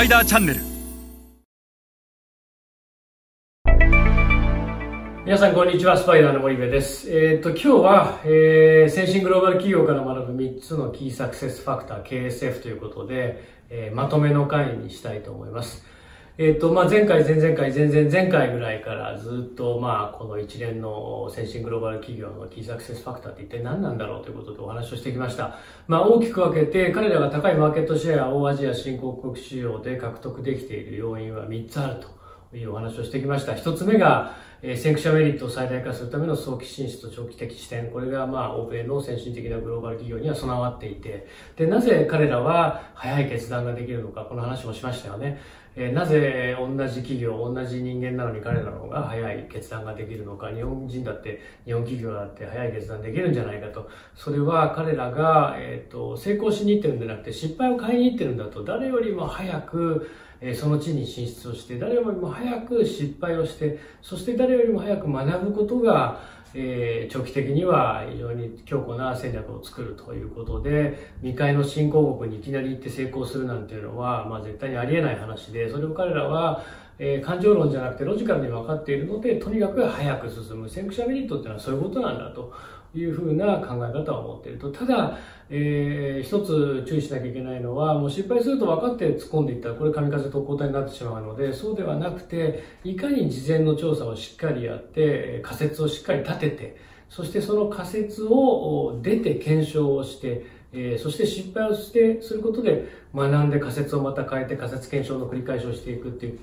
パイダーチャンネル。皆さんこんにちは。スパイダーの森部です。えっ、と今日は、えー、先進グローバル企業から学ぶ3つのキーサクセスファクター KSF ということで、えー、まとめの回にしたいと思います。えっ、と、まあ、前回、前々回、前々前回ぐらいからずっと、まあ、この一連の先進グローバル企業のキーサクセスファクターって一体何なんだろうということでお話をしてきました。まあ、大きく分けて、彼らが高いマーケットシェアをアジア新興国市場で獲得できている要因は3つあるというお話をしてきました。1つ目が、えー、先駆者メリットを最大化するための早期進出と長期的視点、これがまあ欧米の先進的なグローバル企業には備わっていて、で、なぜ彼らは早い決断ができるのか、この話もしましたよね。えー、なぜ同じ企業、同じ人間なのに彼らの方が早い決断ができるのか、日本人だって、日本企業だって早い決断できるんじゃないかと。それは彼らが、えっ、ー、と、成功しに行ってるんじゃなくて、失敗を買いに行ってるんだと、誰よりも早く、えその地に進出をして、誰よりも早く失敗をして、そして誰よりも早く学ぶことが、え、長期的には非常に強固な戦略を作るということで、未開の新興国にいきなり行って成功するなんていうのは、まあ絶対にありえない話で、それを彼らは、え、感情論じゃなくてロジカルに分かっているので、とにかく早く進む。先駆者メリットっていうのはそういうことなんだというふうな考え方を持っていると。ただ、えー、一つ注意しなきゃいけないのは、もう失敗すると分かって突っ込んでいったら、これ神風特攻隊になってしまうので、そうではなくて、いかに事前の調査をしっかりやって、仮説をしっかり立てて、そしてその仮説を出て検証をして、えー、そして失敗をして、することで学んで仮説をまた変えて仮説検証の繰り返しをしていくっていう、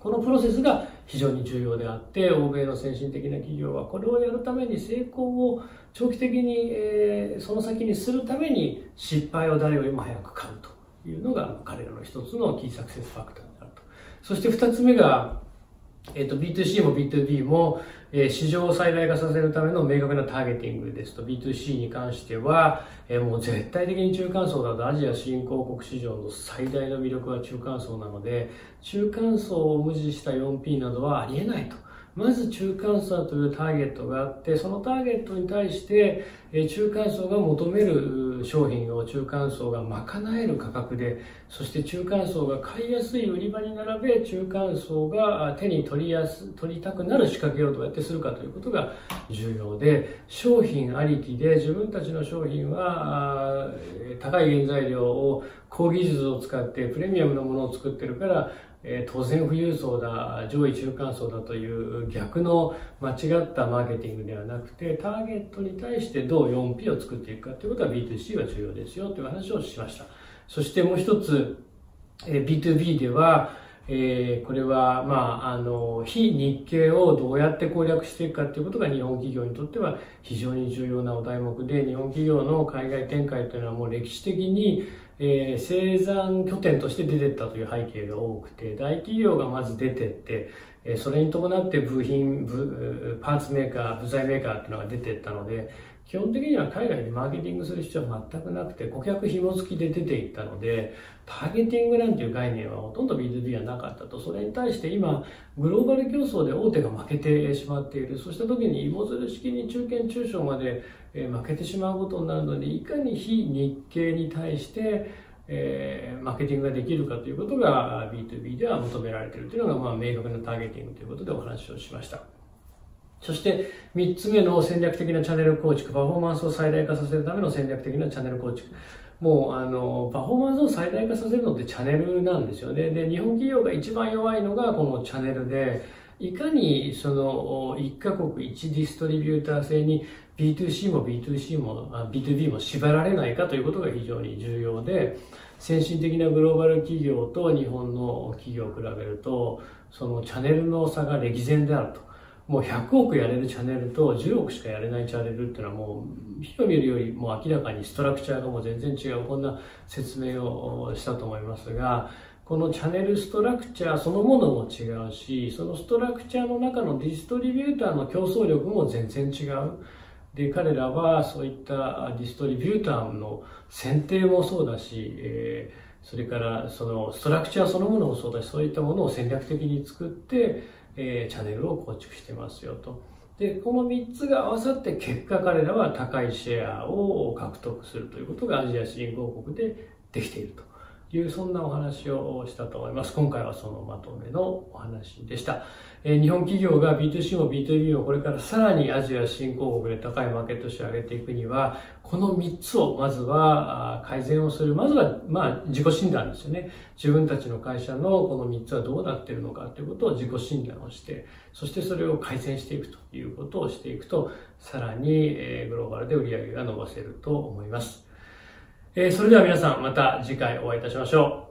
このプロセスが非常に重要であって、欧米の先進的な企業はこれをやるために成功を長期的に、えー、その先にするために失敗を誰よりも早く買うというのが彼らの一つのキーサクセスファクターになると。そして二つ目が、えっ、と、B2C も B2B も、えー、市場を最大化させるための明確なターゲティングですと、B2C に関しては、えー、もう絶対的に中間層だとアジア新興国市場の最大の魅力は中間層なので、中間層を無視した 4P などはありえないと。まず中間層というターゲットがあって、そのターゲットに対して、中間層が求める商品を中間層が賄える価格で、そして中間層が買いやすい売り場に並べ、中間層が手に取りやす、取りたくなる仕掛けをどうやってするかということが重要で、商品ありきで自分たちの商品は高い原材料を高技術を使ってプレミアムのものを作ってるから、え、当然富裕層だ、上位中間層だという逆の間違ったマーケティングではなくて、ターゲットに対してどう 4P を作っていくかということは B2C は重要ですよという話をしました。そしてもう一つ、え、B2B では、えー、これは、まあ、あの、非日系をどうやって攻略していくかということが日本企業にとっては非常に重要なお題目で、日本企業の海外展開というのはもう歴史的にえー、生産拠点として出てったという背景が多くて、大企業がまず出てって、えー、それに伴って部品、部、パーツメーカー、部材メーカーっていうのが出てったので、基本的には海外でマーケティングする必要は全くなくて、顧客紐付きで出ていったので、ターゲティングなんていう概念はほとんど B2B はなかったと。それに対して今、グローバル競争で大手が負けてしまっている。そうした時に芋づる式に中堅中小まで負けてしまうことになるので、いかに非日系に対して、えー、マーケティングができるかということが B2B では求められているというのが、まあ、明確なターゲティングということでお話をしました。そして3つ目の戦略的なチャンネル構築、パフォーマンスを最大化させるための戦略的なチャンネル構築。もう、あの、パフォーマンスを最大化させるのってチャンネルなんですよね。で、日本企業が一番弱いのがこのチャンネルで、いかにその1カ国1ディストリビューター制に B2C も B2C も B2B も縛られないかということが非常に重要で、先進的なグローバル企業と日本の企業を比べると、そのチャンネルの差が歴然であると。もう100億やれるチャンネルと10億しかやれないチャンネルっていうのはもう、人見るよりも明らかにストラクチャーがもう全然違う、こんな説明をしたと思いますが、このチャンネルストラクチャーそのものも違うし、そのストラクチャーの中のディストリビューターの競争力も全然違う。で、彼らはそういったディストリビューターの選定もそうだし、えー、それからそのストラクチャーそのものもそうだし、そういったものを戦略的に作って、えー、チャンネルを構築してますよと。で、この3つが合わさって結果彼らは高いシェアを獲得するということがアジア新興国でできていると。いうそんなお話をしたと思います。今回はそのまとめのお話でした。え日本企業が B2C も B2B もこれからさらにアジア新興国で高いマーケットシェアを上げていくには、この3つをまずは改善をする。まずは、まあ、自己診断ですよね。自分たちの会社のこの3つはどうなっているのかということを自己診断をして、そしてそれを改善していくということをしていくと、さらにグローバルで売り上げが伸ばせると思います。えそれでは皆さんまた次回お会いいたしましょう。